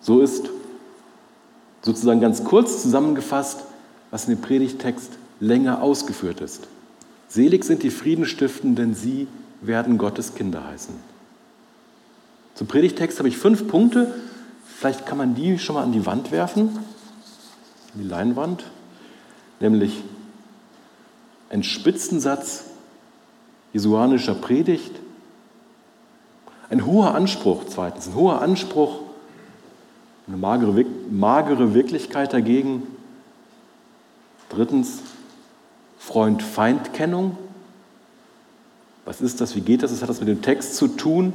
So ist sozusagen ganz kurz zusammengefasst, was in dem Predigtext länger ausgeführt ist. Selig sind die Friedenstiften, denn sie werden Gottes Kinder heißen. Zum Predigtext habe ich fünf Punkte. Vielleicht kann man die schon mal an die Wand werfen, die Leinwand. Nämlich ein Spitzensatz jesuanischer Predigt, ein hoher Anspruch, zweitens, ein hoher Anspruch eine magere, magere Wirklichkeit dagegen. Drittens, Freund-Feind-Kennung. Was ist das? Wie geht das? Was hat das mit dem Text zu tun?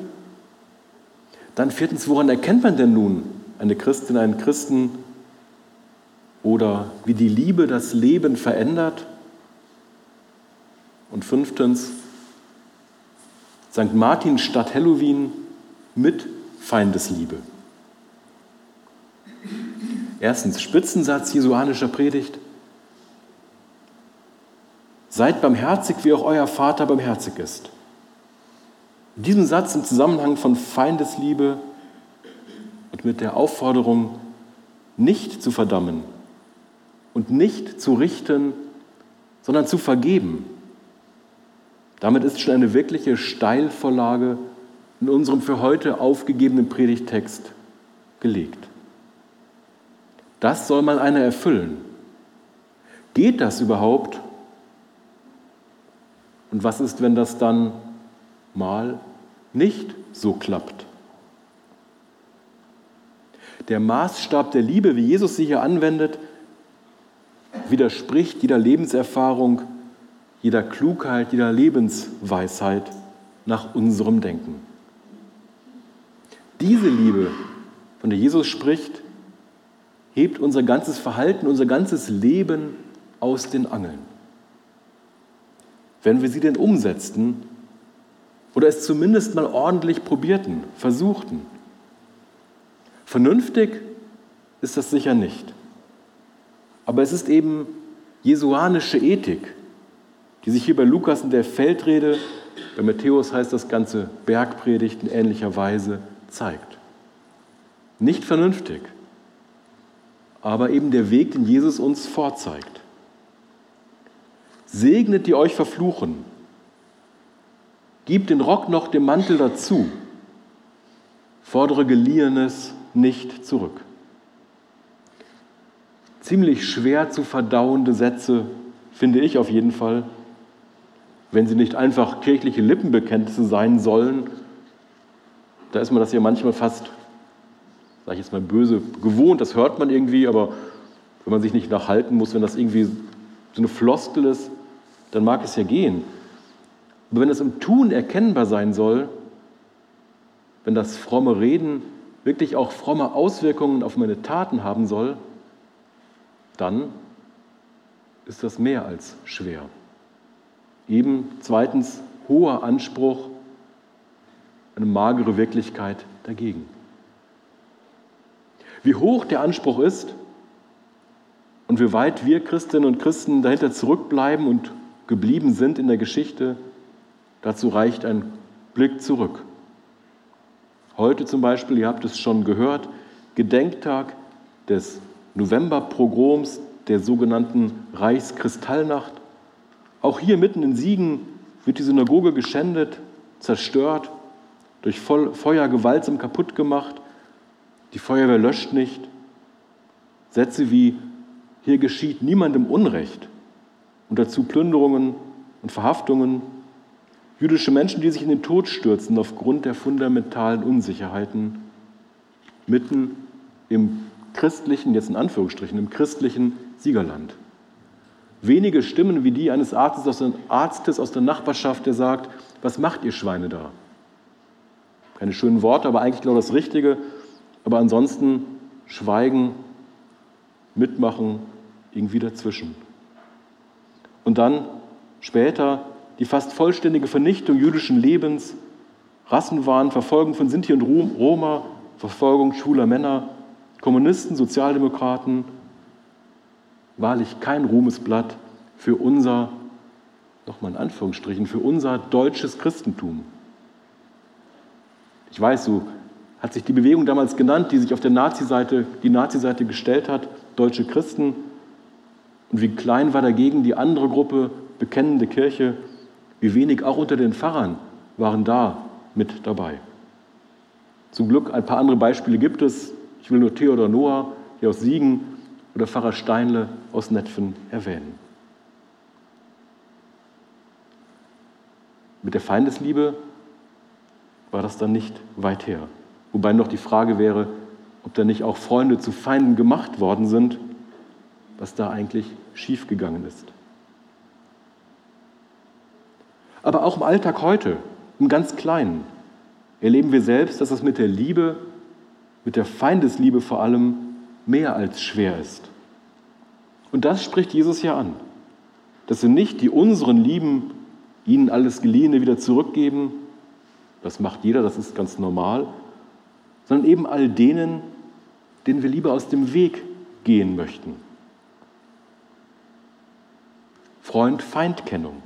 Dann viertens, woran erkennt man denn nun eine Christin, einen Christen oder wie die Liebe das Leben verändert? Und fünftens, St. Martin statt Halloween mit Feindesliebe. Erstens, Spitzensatz jesuanischer Predigt. Seid barmherzig, wie auch euer Vater barmherzig ist. In diesem Satz im Zusammenhang von Feindesliebe und mit der Aufforderung, nicht zu verdammen und nicht zu richten, sondern zu vergeben. Damit ist schon eine wirkliche Steilvorlage in unserem für heute aufgegebenen Predigtext gelegt. Das soll mal einer erfüllen. Geht das überhaupt? Und was ist, wenn das dann mal nicht so klappt? Der Maßstab der Liebe, wie Jesus sie hier anwendet, widerspricht jeder Lebenserfahrung, jeder Klugheit, jeder Lebensweisheit nach unserem Denken. Diese Liebe, von der Jesus spricht, hebt unser ganzes Verhalten, unser ganzes Leben aus den Angeln. Wenn wir sie denn umsetzten oder es zumindest mal ordentlich probierten, versuchten. Vernünftig ist das sicher nicht. Aber es ist eben jesuanische Ethik, die sich hier bei Lukas in der Feldrede, bei Matthäus heißt das Ganze Bergpredigt in ähnlicher Weise, zeigt. Nicht vernünftig, aber eben der Weg, den Jesus uns vorzeigt. Segnet die euch verfluchen. Gib den Rock noch dem Mantel dazu. Fordere Geliehenes nicht zurück. Ziemlich schwer zu verdauende Sätze, finde ich auf jeden Fall, wenn sie nicht einfach kirchliche Lippenbekenntnisse sein sollen. Da ist man das ja manchmal fast sage ich jetzt mal böse, gewohnt, das hört man irgendwie, aber wenn man sich nicht nachhalten muss, wenn das irgendwie so eine Floskel ist, dann mag es ja gehen. Aber wenn es im Tun erkennbar sein soll, wenn das fromme Reden wirklich auch fromme Auswirkungen auf meine Taten haben soll, dann ist das mehr als schwer. Eben zweitens hoher Anspruch, eine magere Wirklichkeit dagegen wie hoch der Anspruch ist und wie weit wir Christinnen und Christen dahinter zurückbleiben und geblieben sind in der Geschichte, dazu reicht ein Blick zurück. Heute zum Beispiel, ihr habt es schon gehört, Gedenktag des Novemberprogroms der sogenannten Reichskristallnacht. Auch hier mitten in Siegen wird die Synagoge geschändet, zerstört, durch Feuer gewaltsam kaputt gemacht. Die Feuerwehr löscht nicht. Sätze wie, hier geschieht niemandem Unrecht und dazu Plünderungen und Verhaftungen. Jüdische Menschen, die sich in den Tod stürzen aufgrund der fundamentalen Unsicherheiten, mitten im christlichen, jetzt in Anführungsstrichen, im christlichen Siegerland. Wenige Stimmen wie die eines Arztes aus, der, Arztes aus der Nachbarschaft, der sagt, was macht ihr Schweine da? Keine schönen Worte, aber eigentlich genau das Richtige. Aber ansonsten schweigen, mitmachen, irgendwie dazwischen. Und dann später die fast vollständige Vernichtung jüdischen Lebens, Rassenwahn, Verfolgung von Sinti und Roma, Verfolgung schwuler Männer, Kommunisten, Sozialdemokraten, wahrlich kein Ruhmesblatt für unser, nochmal in Anführungsstrichen, für unser deutsches Christentum. Ich weiß, so hat sich die Bewegung damals genannt, die sich auf der Nazi-Seite, die Nazi-Seite gestellt hat, deutsche Christen. Und wie klein war dagegen die andere Gruppe, bekennende Kirche, wie wenig auch unter den Pfarrern waren da mit dabei. Zum Glück ein paar andere Beispiele gibt es. Ich will nur Theodor Noah hier aus Siegen oder Pfarrer Steinle aus Netfen erwähnen. Mit der Feindesliebe war das dann nicht weit her. Wobei noch die Frage wäre, ob da nicht auch Freunde zu Feinden gemacht worden sind, was da eigentlich schiefgegangen ist. Aber auch im Alltag heute, im ganz Kleinen, erleben wir selbst, dass es mit der Liebe, mit der Feindesliebe vor allem, mehr als schwer ist. Und das spricht Jesus ja an, dass sie nicht die unseren lieben, ihnen alles Geliehene wieder zurückgeben, das macht jeder, das ist ganz normal, sondern eben all denen, denen wir lieber aus dem Weg gehen möchten. Freund-Feind-Kennung.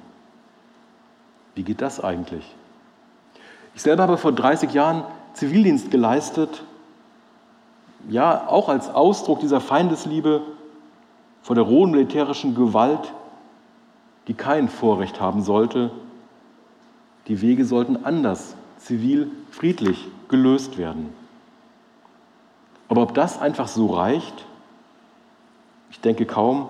Wie geht das eigentlich? Ich selber habe vor 30 Jahren Zivildienst geleistet, ja, auch als Ausdruck dieser Feindesliebe vor der rohen militärischen Gewalt, die kein Vorrecht haben sollte. Die Wege sollten anders, zivil, friedlich gelöst werden. Aber ob das einfach so reicht, ich denke kaum.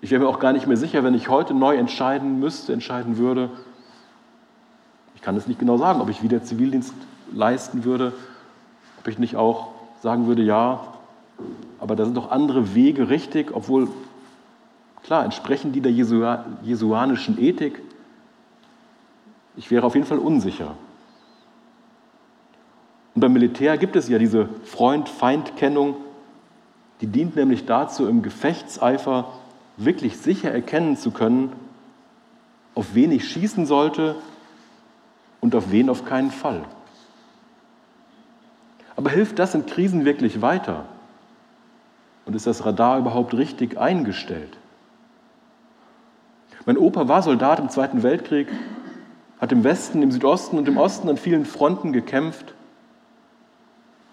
Ich wäre mir auch gar nicht mehr sicher, wenn ich heute neu entscheiden müsste, entscheiden würde. Ich kann es nicht genau sagen, ob ich wieder Zivildienst leisten würde, ob ich nicht auch sagen würde, ja, aber da sind doch andere Wege richtig, obwohl, klar, entsprechen die der jesuanischen Ethik. Ich wäre auf jeden Fall unsicher. Und beim Militär gibt es ja diese Freund-Feind-Kennung, die dient nämlich dazu, im Gefechtseifer wirklich sicher erkennen zu können, auf wen ich schießen sollte und auf wen auf keinen Fall. Aber hilft das in Krisen wirklich weiter? Und ist das Radar überhaupt richtig eingestellt? Mein Opa war Soldat im Zweiten Weltkrieg, hat im Westen, im Südosten und im Osten an vielen Fronten gekämpft.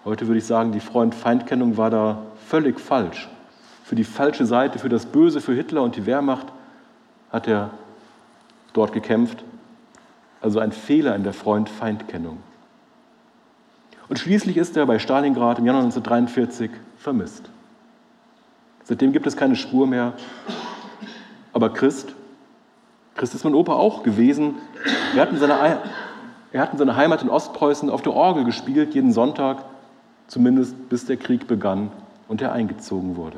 Heute würde ich sagen, die Freund-Feind-Kennung war da völlig falsch für die falsche Seite, für das Böse, für Hitler und die Wehrmacht hat er dort gekämpft. Also ein Fehler in der Freund-Feind-Kennung. Und schließlich ist er bei Stalingrad im Januar 1943 vermisst. Seitdem gibt es keine Spur mehr. Aber Christ, Christ ist mein Opa auch gewesen. Er hat, in seiner, er hat in seiner Heimat in Ostpreußen auf der Orgel gespielt, jeden Sonntag, zumindest bis der Krieg begann und er eingezogen wurde.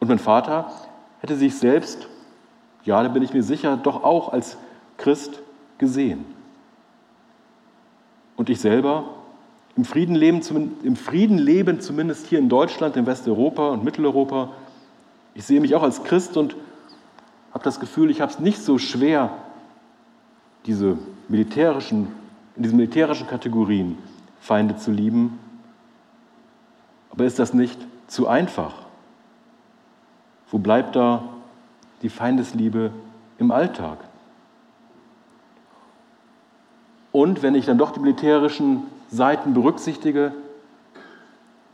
Und mein Vater hätte sich selbst, ja, da bin ich mir sicher, doch auch als Christ gesehen. Und ich selber im Frieden, leben, im Frieden leben, zumindest hier in Deutschland, in Westeuropa und Mitteleuropa, ich sehe mich auch als Christ und habe das Gefühl, ich habe es nicht so schwer, diese militärischen, in diesen militärischen Kategorien Feinde zu lieben. Aber ist das nicht zu einfach? Wo bleibt da die Feindesliebe im Alltag? Und wenn ich dann doch die militärischen Seiten berücksichtige,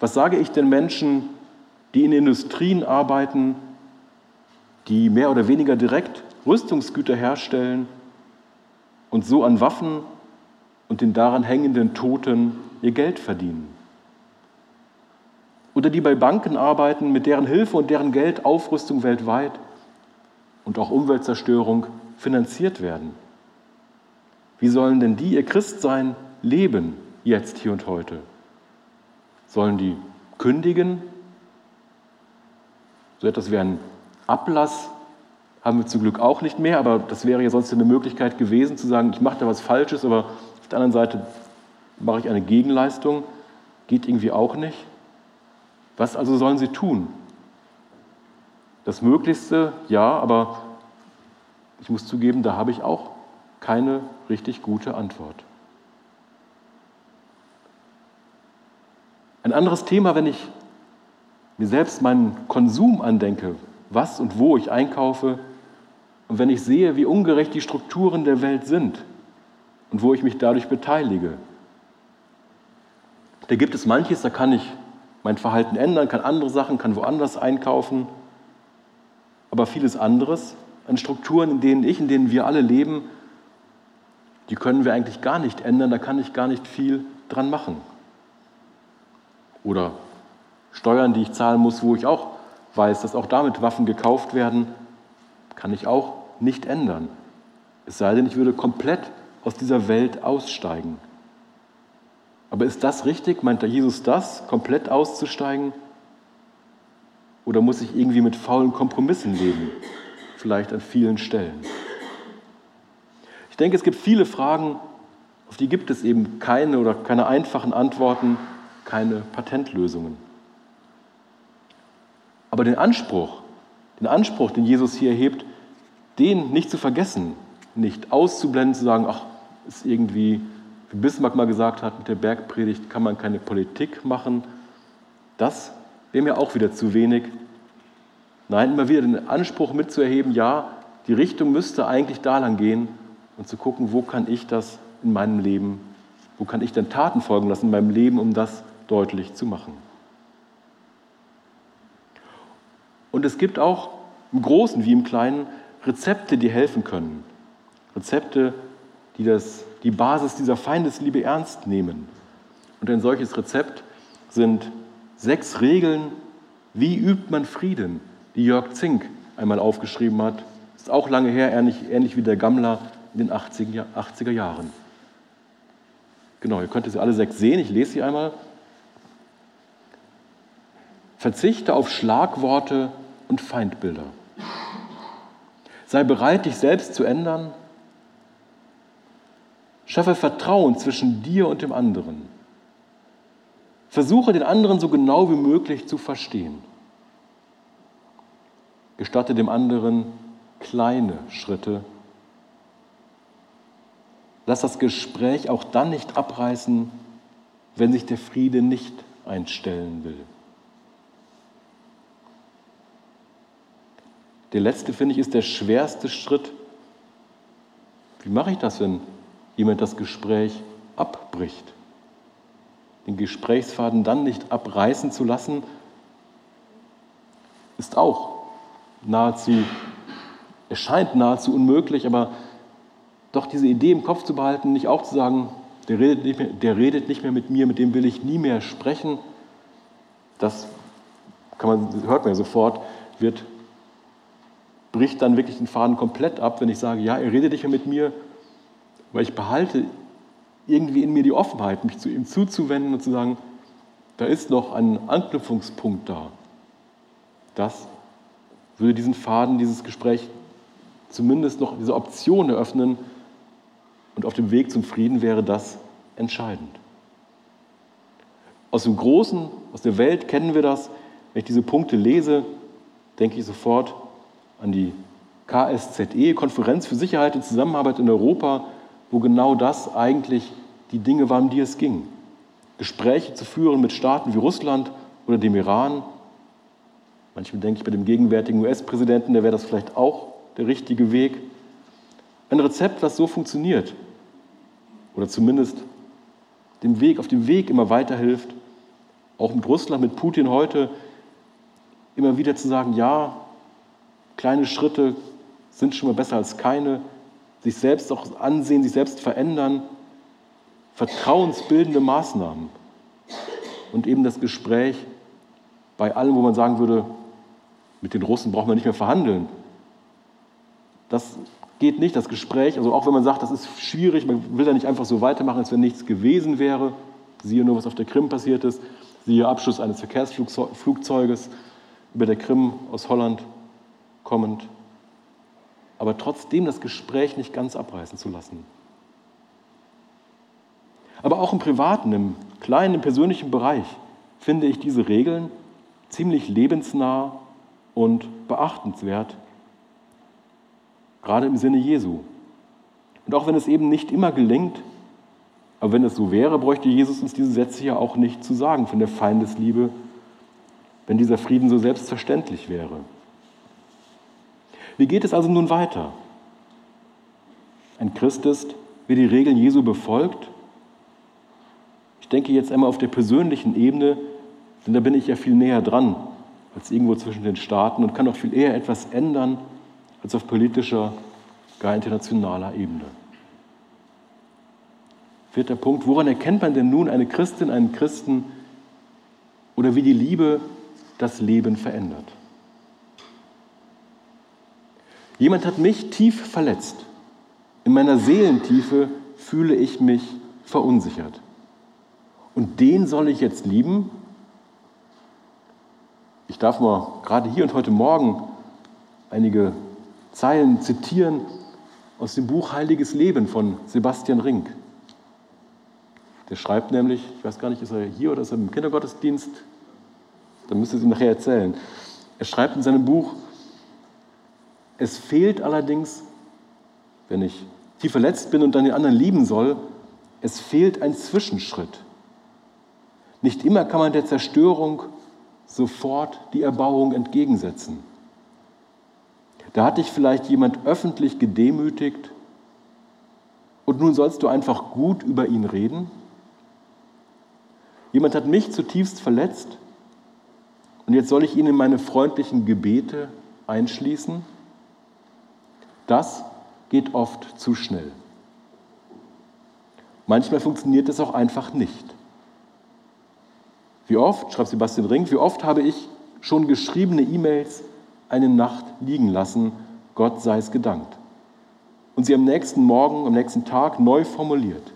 was sage ich den Menschen, die in Industrien arbeiten, die mehr oder weniger direkt Rüstungsgüter herstellen und so an Waffen und den daran hängenden Toten ihr Geld verdienen? oder die bei Banken arbeiten, mit deren Hilfe und deren Geld Aufrüstung weltweit und auch Umweltzerstörung finanziert werden. Wie sollen denn die ihr Christsein leben, jetzt, hier und heute? Sollen die kündigen? So etwas wie ein Ablass haben wir zum Glück auch nicht mehr, aber das wäre ja sonst eine Möglichkeit gewesen, zu sagen, ich mache da was Falsches, aber der anderen Seite mache ich eine Gegenleistung, geht irgendwie auch nicht. Was also sollen sie tun? Das Möglichste, ja, aber ich muss zugeben, da habe ich auch keine richtig gute Antwort. Ein anderes Thema, wenn ich mir selbst meinen Konsum andenke, was und wo ich einkaufe und wenn ich sehe, wie ungerecht die Strukturen der Welt sind und wo ich mich dadurch beteilige. Da gibt es manches, da kann ich mein Verhalten ändern, kann andere Sachen, kann woanders einkaufen. Aber vieles anderes an Strukturen, in denen ich, in denen wir alle leben, die können wir eigentlich gar nicht ändern, da kann ich gar nicht viel dran machen. Oder Steuern, die ich zahlen muss, wo ich auch weiß, dass auch damit Waffen gekauft werden, kann ich auch nicht ändern. Es sei denn, ich würde komplett aus dieser Welt aussteigen. Aber ist das richtig? Meint da Jesus das, komplett auszusteigen? Oder muss ich irgendwie mit faulen Kompromissen leben? Vielleicht an vielen Stellen. Ich denke, es gibt viele Fragen, auf die gibt es eben keine oder keine einfachen Antworten, keine Patentlösungen. Aber den Anspruch, den Anspruch, den Jesus hier erhebt, den nicht zu vergessen, nicht auszublenden, zu sagen, ach, ist irgendwie, wie Bismarck mal gesagt hat, mit der Bergpredigt kann man keine Politik machen, das wäre mir auch wieder zu wenig. Nein, immer wieder den Anspruch mitzuerheben, ja, die Richtung müsste eigentlich da lang gehen und zu gucken, wo kann ich das in meinem Leben, wo kann ich denn Taten folgen lassen in meinem Leben, um das deutlich zu machen. Und es gibt auch im Großen wie im Kleinen Rezepte, die helfen können. Rezepte, die das, die Basis dieser Feindesliebe ernst nehmen. Und ein solches Rezept sind sechs Regeln, wie übt man Frieden, die Jörg Zink einmal aufgeschrieben hat. Ist auch lange her, ähnlich, ähnlich wie der Gammler in den 80er, 80er Jahren. Genau, ihr könnt sie alle sechs sehen. Ich lese sie einmal. Verzichte auf Schlagworte und Feindbilder. Sei bereit, dich selbst zu ändern. Schaffe Vertrauen zwischen dir und dem anderen. Versuche den anderen so genau wie möglich zu verstehen. Gestatte dem anderen kleine Schritte. Lass das Gespräch auch dann nicht abreißen, wenn sich der Friede nicht einstellen will. Der letzte, finde ich, ist der schwerste Schritt. Wie mache ich das, wenn jemand das Gespräch abbricht? Den Gesprächsfaden dann nicht abreißen zu lassen, ist auch nahezu, erscheint nahezu unmöglich, aber doch diese Idee im Kopf zu behalten, nicht auch zu sagen, der redet nicht mehr, der redet nicht mehr mit mir, mit dem will ich nie mehr sprechen, das kann man, hört man ja sofort, wird bricht dann wirklich den Faden komplett ab, wenn ich sage, ja, er redet nicht mehr mit mir, weil ich behalte irgendwie in mir die Offenheit, mich zu ihm zuzuwenden und zu sagen, da ist noch ein Anknüpfungspunkt da. Das würde diesen Faden, dieses Gespräch zumindest noch diese Option eröffnen und auf dem Weg zum Frieden wäre das entscheidend. Aus dem Großen, aus der Welt kennen wir das. Wenn ich diese Punkte lese, denke ich sofort, an die KSZE, Konferenz für Sicherheit und Zusammenarbeit in Europa, wo genau das eigentlich die Dinge waren, um die es ging. Gespräche zu führen mit Staaten wie Russland oder dem Iran. Manchmal denke ich bei dem gegenwärtigen US-Präsidenten, der wäre das vielleicht auch der richtige Weg. Ein Rezept, was so funktioniert oder zumindest dem Weg, auf dem Weg immer weiterhilft, auch mit Russland, mit Putin heute, immer wieder zu sagen, ja, Kleine Schritte sind schon mal besser als keine. Sich selbst auch ansehen, sich selbst verändern. Vertrauensbildende Maßnahmen. Und eben das Gespräch bei allem, wo man sagen würde, mit den Russen brauchen wir nicht mehr verhandeln. Das geht nicht, das Gespräch, also auch wenn man sagt, das ist schwierig, man will da nicht einfach so weitermachen, als wenn nichts gewesen wäre. Siehe nur, was auf der Krim passiert ist. Siehe Abschuss eines Verkehrsflugzeuges über der Krim aus Holland kommend, aber trotzdem das Gespräch nicht ganz abreißen zu lassen. Aber auch im privaten, im kleinen, im persönlichen Bereich finde ich diese Regeln ziemlich lebensnah und beachtenswert, gerade im Sinne Jesu. Und auch wenn es eben nicht immer gelingt, aber wenn es so wäre, bräuchte Jesus uns diese Sätze ja auch nicht zu sagen von der Feindesliebe, wenn dieser Frieden so selbstverständlich wäre. Wie geht es also nun weiter? Ein Christ ist, wer die Regeln Jesu befolgt. Ich denke jetzt einmal auf der persönlichen Ebene, denn da bin ich ja viel näher dran als irgendwo zwischen den Staaten und kann auch viel eher etwas ändern als auf politischer, gar internationaler Ebene. Vierter Punkt, woran erkennt man denn nun eine Christin, einen Christen oder wie die Liebe das Leben verändert? Jemand hat mich tief verletzt. In meiner Seelentiefe fühle ich mich verunsichert. Und den soll ich jetzt lieben? Ich darf mal gerade hier und heute Morgen einige Zeilen zitieren aus dem Buch Heiliges Leben von Sebastian Rink. Der schreibt nämlich, ich weiß gar nicht, ist er hier oder ist er im Kindergottesdienst? Dann müsst ihr es ihm nachher erzählen. Er schreibt in seinem Buch, es fehlt allerdings, wenn ich tief verletzt bin und dann den anderen lieben soll, es fehlt ein Zwischenschritt. Nicht immer kann man der Zerstörung sofort die Erbauung entgegensetzen. Da hat dich vielleicht jemand öffentlich gedemütigt und nun sollst du einfach gut über ihn reden? Jemand hat mich zutiefst verletzt und jetzt soll ich ihn in meine freundlichen Gebete einschließen? Das geht oft zu schnell. Manchmal funktioniert es auch einfach nicht. Wie oft, schreibt Sebastian Ring, wie oft habe ich schon geschriebene E-Mails eine Nacht liegen lassen, Gott sei es gedankt. Und sie am nächsten Morgen, am nächsten Tag neu formuliert.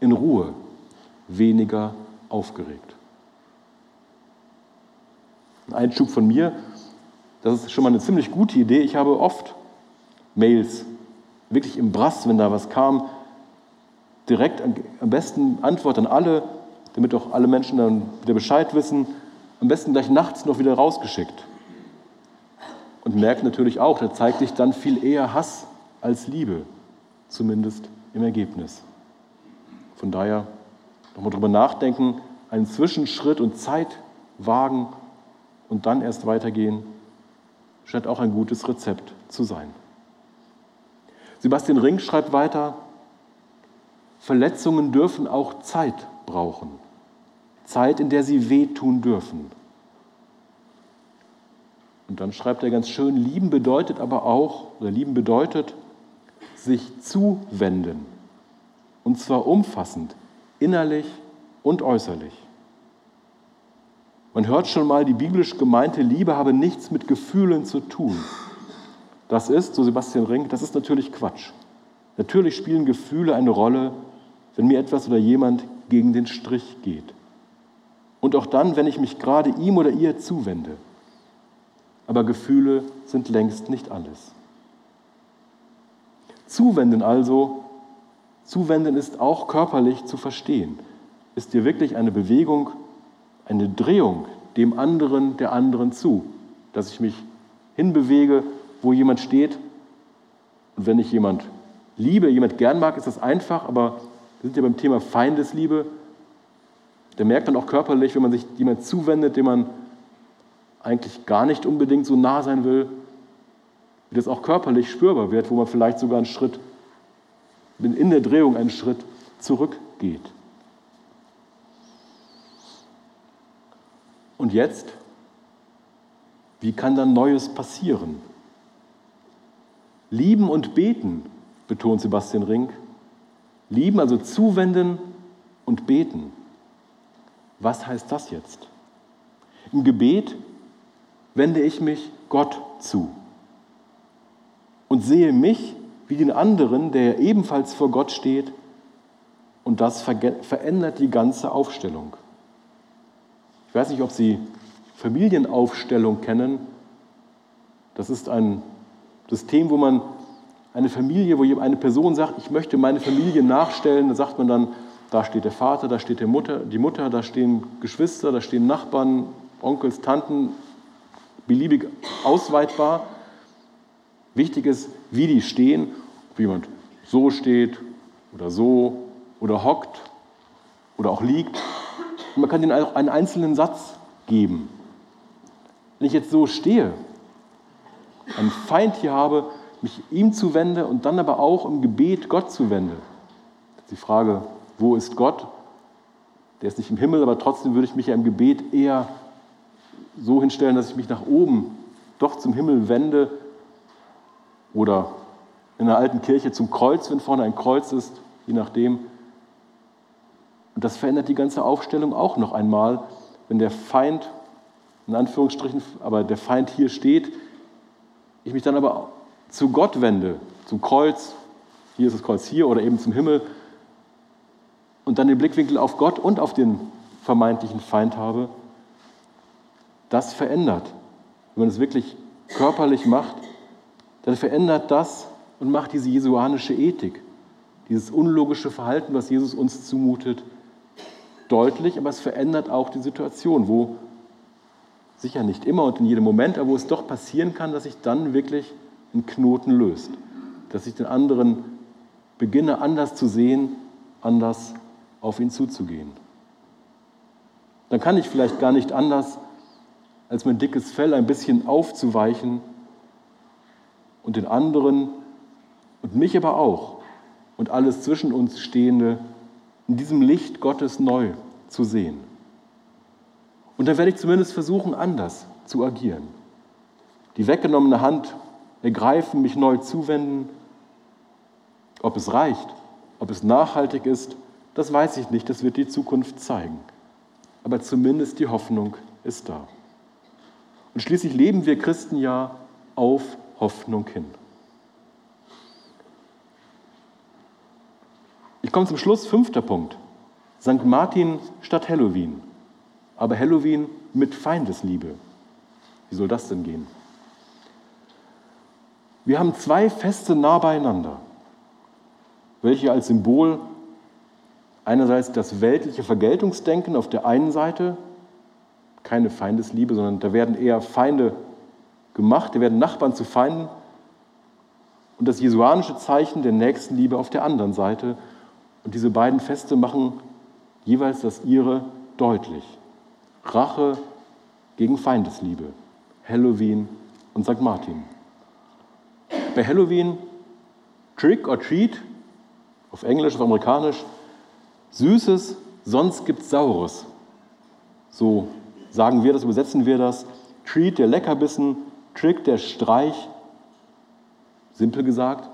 In Ruhe, weniger aufgeregt. Ein Einschub von mir, das ist schon mal eine ziemlich gute Idee. Ich habe oft Mails, wirklich im Brass, wenn da was kam, direkt am besten Antwort an alle, damit auch alle Menschen dann wieder Bescheid wissen, am besten gleich nachts noch wieder rausgeschickt. Und merkt natürlich auch, da zeigt sich dann viel eher Hass als Liebe, zumindest im Ergebnis. Von daher nochmal drüber nachdenken, einen Zwischenschritt und Zeit wagen und dann erst weitergehen, scheint auch ein gutes Rezept zu sein. Sebastian Ring schreibt weiter, Verletzungen dürfen auch Zeit brauchen. Zeit, in der sie wehtun dürfen. Und dann schreibt er ganz schön, lieben bedeutet aber auch, oder lieben bedeutet, sich zuwenden. Und zwar umfassend, innerlich und äußerlich. Man hört schon mal, die biblisch gemeinte Liebe habe nichts mit Gefühlen zu tun. Das ist, so Sebastian Ring, das ist natürlich Quatsch. Natürlich spielen Gefühle eine Rolle, wenn mir etwas oder jemand gegen den Strich geht. Und auch dann, wenn ich mich gerade ihm oder ihr zuwende. Aber Gefühle sind längst nicht alles. Zuwenden also, zuwenden ist auch körperlich zu verstehen. Ist dir wirklich eine Bewegung, eine Drehung dem anderen, der anderen zu, dass ich mich hinbewege wo jemand steht. Und wenn ich jemand liebe, jemand gern mag, ist das einfach, aber wir sind ja beim Thema Feindesliebe. Da merkt man auch körperlich, wenn man sich jemand zuwendet, dem man eigentlich gar nicht unbedingt so nah sein will, wie das auch körperlich spürbar wird, wo man vielleicht sogar einen Schritt, in der Drehung einen Schritt zurückgeht. Und jetzt, wie kann dann Neues passieren? Lieben und beten, betont Sebastian Rink. Lieben, also zuwenden und beten. Was heißt das jetzt? Im Gebet wende ich mich Gott zu und sehe mich wie den anderen, der ebenfalls vor Gott steht, und das verändert die ganze Aufstellung. Ich weiß nicht, ob Sie Familienaufstellung kennen. Das ist ein System, wo man eine Familie, wo eine Person sagt, ich möchte meine Familie nachstellen, da sagt man dann, Da steht der Vater, da steht der Mutter, die Mutter, da stehen Geschwister, da stehen Nachbarn, Onkels, Tanten, beliebig ausweitbar. Wichtig ist, wie die stehen, ob jemand so steht oder so oder hockt oder auch liegt. Und man kann ihnen auch einen einzelnen Satz geben. Wenn ich jetzt so stehe, einen Feind hier habe, mich ihm zuwende und dann aber auch im Gebet Gott zuwende. Die Frage, wo ist Gott? Der ist nicht im Himmel, aber trotzdem würde ich mich ja im Gebet eher so hinstellen, dass ich mich nach oben doch zum Himmel wende oder in einer alten Kirche zum Kreuz, wenn vorne ein Kreuz ist, je nachdem. Und das verändert die ganze Aufstellung auch noch einmal, wenn der Feind, in Anführungsstrichen, aber der Feind hier steht, ich mich dann aber zu Gott wende, zum Kreuz, hier ist das Kreuz hier oder eben zum Himmel, und dann den Blickwinkel auf Gott und auf den vermeintlichen Feind habe, das verändert. Wenn man es wirklich körperlich macht, dann verändert das und macht diese jesuanische Ethik, dieses unlogische Verhalten, was Jesus uns zumutet, deutlich, aber es verändert auch die Situation, wo sicher nicht immer und in jedem Moment, aber wo es doch passieren kann, dass sich dann wirklich ein Knoten löst, dass ich den anderen beginne anders zu sehen, anders auf ihn zuzugehen. Dann kann ich vielleicht gar nicht anders, als mein dickes Fell ein bisschen aufzuweichen und den anderen und mich aber auch und alles zwischen uns Stehende in diesem Licht Gottes neu zu sehen. Und dann werde ich zumindest versuchen, anders zu agieren. Die weggenommene Hand ergreifen, mich neu zuwenden. Ob es reicht, ob es nachhaltig ist, das weiß ich nicht, das wird die Zukunft zeigen. Aber zumindest die Hoffnung ist da. Und schließlich leben wir Christen ja auf Hoffnung hin. Ich komme zum Schluss, fünfter Punkt. St. Martin statt Halloween, aber Halloween mit Feindesliebe. Wie soll das denn gehen? Wir haben zwei Feste nah beieinander, welche als Symbol einerseits das weltliche Vergeltungsdenken auf der einen Seite, keine Feindesliebe, sondern da werden eher Feinde gemacht, da werden Nachbarn zu Feinden und das jesuanische Zeichen der Nächstenliebe auf der anderen Seite. Und diese beiden Feste machen jeweils das ihre deutlich. Rache gegen Feindesliebe, Halloween und St. Martin. Bei Halloween Trick or Treat, auf Englisch, auf Amerikanisch, Süßes, sonst gibt es Saures. So sagen wir das, übersetzen wir das. Treat der Leckerbissen, Trick der Streich. Simpel gesagt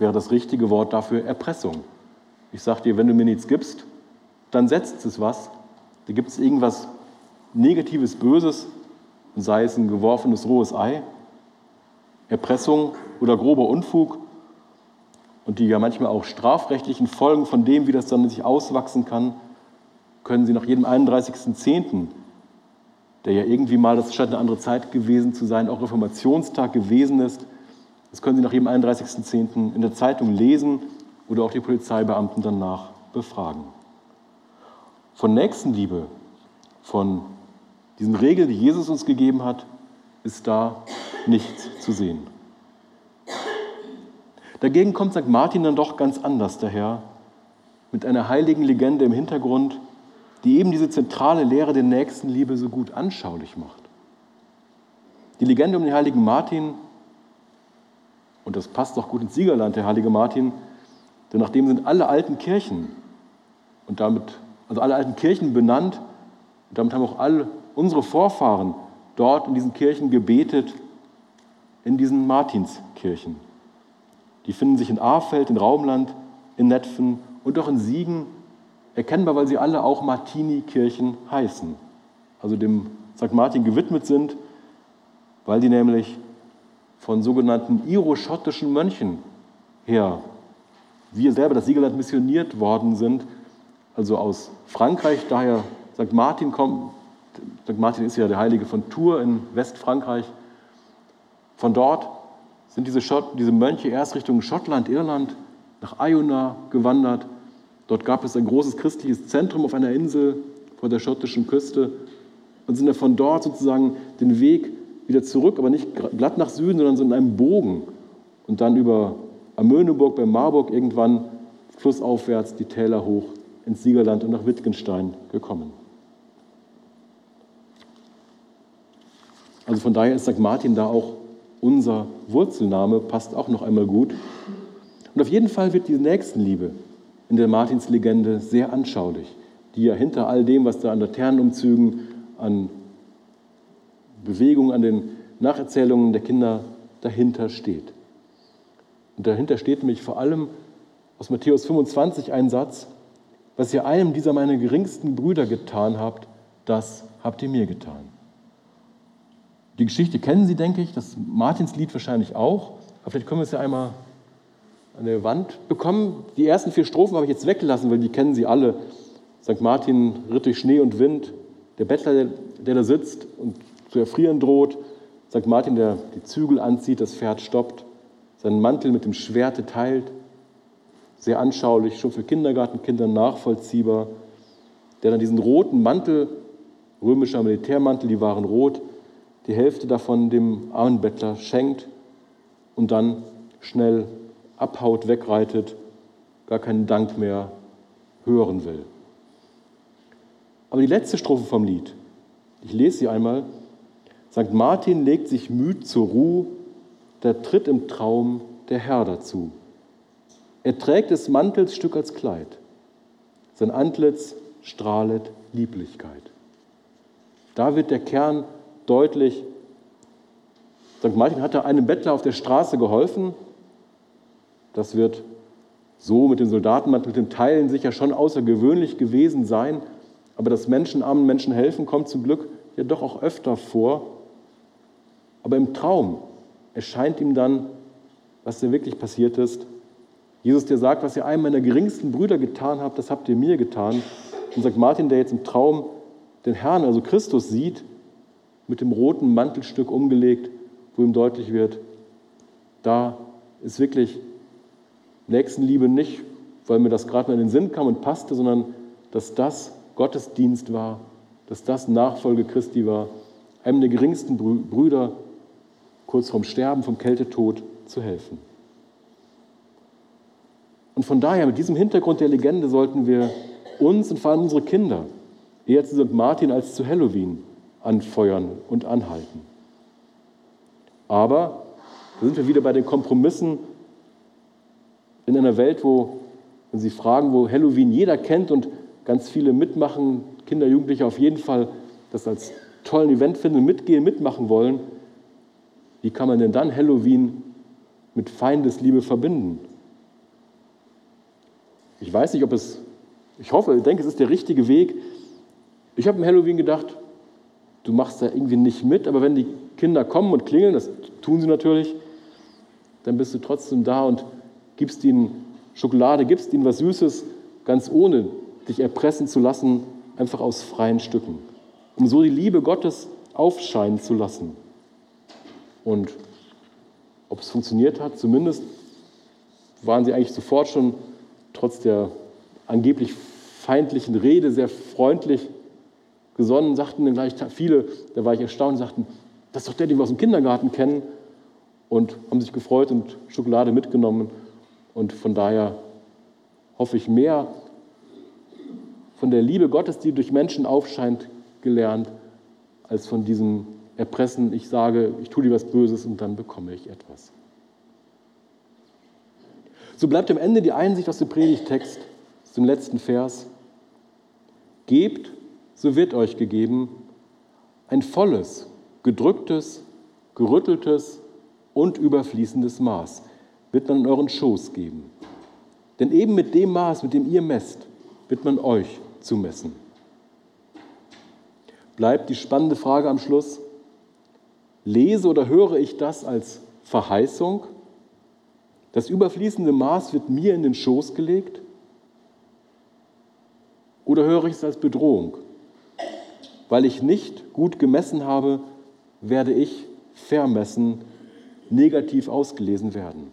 wäre das richtige Wort dafür Erpressung. Ich sage dir, wenn du mir nichts gibst, dann setzt es was. Da gibt es irgendwas Negatives, Böses, sei es ein geworfenes rohes Ei, Erpressung oder grober Unfug und die ja manchmal auch strafrechtlichen Folgen von dem, wie das dann sich auswachsen kann, können Sie nach jedem 31.10., der ja irgendwie mal, das scheint eine andere Zeit gewesen zu sein, auch Reformationstag gewesen ist, das können Sie nach jedem 31.10. in der Zeitung lesen oder auch die Polizeibeamten danach befragen. Von Nächstenliebe, von diesen Regeln, die Jesus uns gegeben hat, ist da nichts zu sehen. Dagegen kommt St. Martin dann doch ganz anders daher, mit einer heiligen Legende im Hintergrund, die eben diese zentrale Lehre der Nächstenliebe so gut anschaulich macht. Die Legende um den heiligen Martin, und das passt doch gut ins Siegerland, der heilige Martin, denn nach dem sind alle alten Kirchen und damit, also alle alten Kirchen benannt, und damit haben auch alle unsere Vorfahren dort in diesen Kirchen gebetet, in diesen Martinskirchen. Die finden sich in Ahrfeld, in Raumland, in Netfen und auch in Siegen, erkennbar, weil sie alle auch Martini-Kirchen heißen, also dem St. Martin gewidmet sind, weil die nämlich von sogenannten iroschottischen Mönchen her, wir selber, das Siegerland, missioniert worden sind, also aus Frankreich, daher St. Martin kommt, St. Martin ist ja der Heilige von Tours in Westfrankreich, von dort sind diese, Schott, diese Mönche erst Richtung Schottland, Irland, nach Iona gewandert, Dort gab es ein großes christliches Zentrum auf einer Insel vor der schottischen Küste und sind von dort sozusagen den Weg wieder zurück, aber nicht glatt nach Süden, sondern so in einem Bogen und dann über Amöneburg bei Marburg irgendwann flussaufwärts die Täler hoch ins Siegerland und nach Wittgenstein gekommen. Also von daher ist St. Martin da auch unser Wurzelname, passt auch noch einmal gut. Und auf jeden Fall wird die Nächstenliebe in der Martinslegende sehr anschaulich, die ja hinter all dem, was da an Laternenumzügen, an Bewegungen, an den Nacherzählungen der Kinder dahinter steht. Und dahinter steht nämlich vor allem aus Matthäus 25 ein Satz, was ihr einem dieser meine geringsten Brüder getan habt, das habt ihr mir getan. Die Geschichte kennen Sie, denke ich, das Martinslied wahrscheinlich auch, aber vielleicht können wir es ja einmal an der Wand bekommen. Die ersten vier Strophen habe ich jetzt weggelassen, weil die kennen Sie alle. St. Martin ritt durch Schnee und Wind, der Bettler, der da sitzt und zu erfrieren droht, St. Martin, der die Zügel anzieht, das Pferd stoppt, seinen Mantel mit dem Schwerte teilt, sehr anschaulich, schon für Kindergartenkinder nachvollziehbar, der dann diesen roten Mantel, römischer Militärmantel, die waren rot, die Hälfte davon dem armen Bettler schenkt und dann schnell abhaut, wegreitet, gar keinen Dank mehr hören will. Aber die letzte Strophe vom Lied, ich lese sie einmal. St. Martin legt sich müd zur Ruhe, der tritt im Traum der Herr dazu. Er trägt des Mantels Stück als Kleid. Sein Antlitz strahlet Lieblichkeit. Da wird der Kern deutlich. St. Martin hatte einem Bettler auf der Straße geholfen, das wird so mit dem Soldatenmantel, mit dem Teilen sicher schon außergewöhnlich gewesen sein, aber dass Menschen armen Menschen helfen, kommt zum Glück ja doch auch öfter vor. Aber im Traum erscheint ihm dann, was da wirklich passiert ist. Jesus, der sagt, was ihr einem meiner geringsten Brüder getan habt, das habt ihr mir getan. Und sagt Martin, der jetzt im Traum den Herrn, also Christus, sieht, mit dem roten Mantelstück umgelegt, wo ihm deutlich wird, da ist wirklich Nächstenliebe nicht, weil mir das gerade mal in den Sinn kam und passte, sondern dass das Gottesdienst war, dass das Nachfolge Christi war, einem der geringsten Brüder kurz vorm Sterben, vom Kältetod zu helfen. Und von daher, mit diesem Hintergrund der Legende, sollten wir uns und vor allem unsere Kinder eher zu St. Martin als zu Halloween anfeuern und anhalten. Aber da sind wir wieder bei den Kompromissen in einer Welt, wo, wenn Sie fragen, wo Halloween jeder kennt und ganz viele mitmachen, Kinder, Jugendliche auf jeden Fall das als tollen Event finden mitgehen, mitmachen wollen, wie kann man denn dann Halloween mit Feindesliebe verbinden? Ich weiß nicht, ob es, ich hoffe, ich denke, es ist der richtige Weg. Ich habe im Halloween gedacht, du machst da irgendwie nicht mit, aber wenn die Kinder kommen und klingeln, das tun sie natürlich, dann bist du trotzdem da und gibst ihnen Schokolade, gibst ihnen was Süßes, ganz ohne dich erpressen zu lassen, einfach aus freien Stücken, um so die Liebe Gottes aufscheinen zu lassen. Und ob es funktioniert hat, zumindest waren sie eigentlich sofort schon trotz der angeblich feindlichen Rede sehr freundlich gesonnen, sagten dann gleich viele, da war ich erstaunt, sagten, das ist doch der, den wir aus dem Kindergarten kennen und haben sich gefreut und Schokolade mitgenommen und von daher hoffe ich mehr von der Liebe Gottes, die durch Menschen aufscheint, gelernt, als von diesem Erpressen, ich sage, ich tue dir was Böses und dann bekomme ich etwas. So bleibt am Ende die Einsicht aus dem Predigtext, dem letzten Vers. Gebt, so wird euch gegeben, ein volles, gedrücktes, gerütteltes und überfließendes Maß wird man in euren Schoß geben. Denn eben mit dem Maß, mit dem ihr messt, wird man euch zu messen. Bleibt die spannende Frage am Schluss, lese oder höre ich das als Verheißung? Das überfließende Maß wird mir in den Schoß gelegt? Oder höre ich es als Bedrohung? Weil ich nicht gut gemessen habe, werde ich vermessen, negativ ausgelesen werden.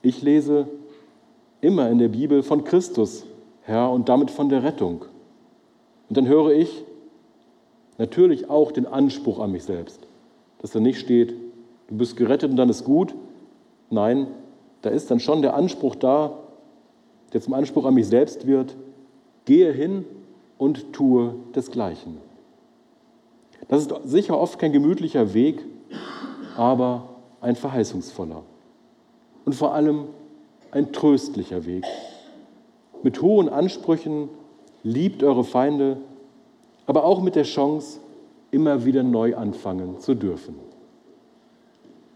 Ich lese, immer in der Bibel von Christus her und damit von der Rettung. Und dann höre ich natürlich auch den Anspruch an mich selbst, dass da nicht steht, du bist gerettet und dann ist gut. Nein, da ist dann schon der Anspruch da, der zum Anspruch an mich selbst wird, gehe hin und tue desgleichen. Das ist sicher oft kein gemütlicher Weg, aber ein verheißungsvoller und vor allem ein tröstlicher Weg. Mit hohen Ansprüchen liebt eure Feinde, aber auch mit der Chance, immer wieder neu anfangen zu dürfen.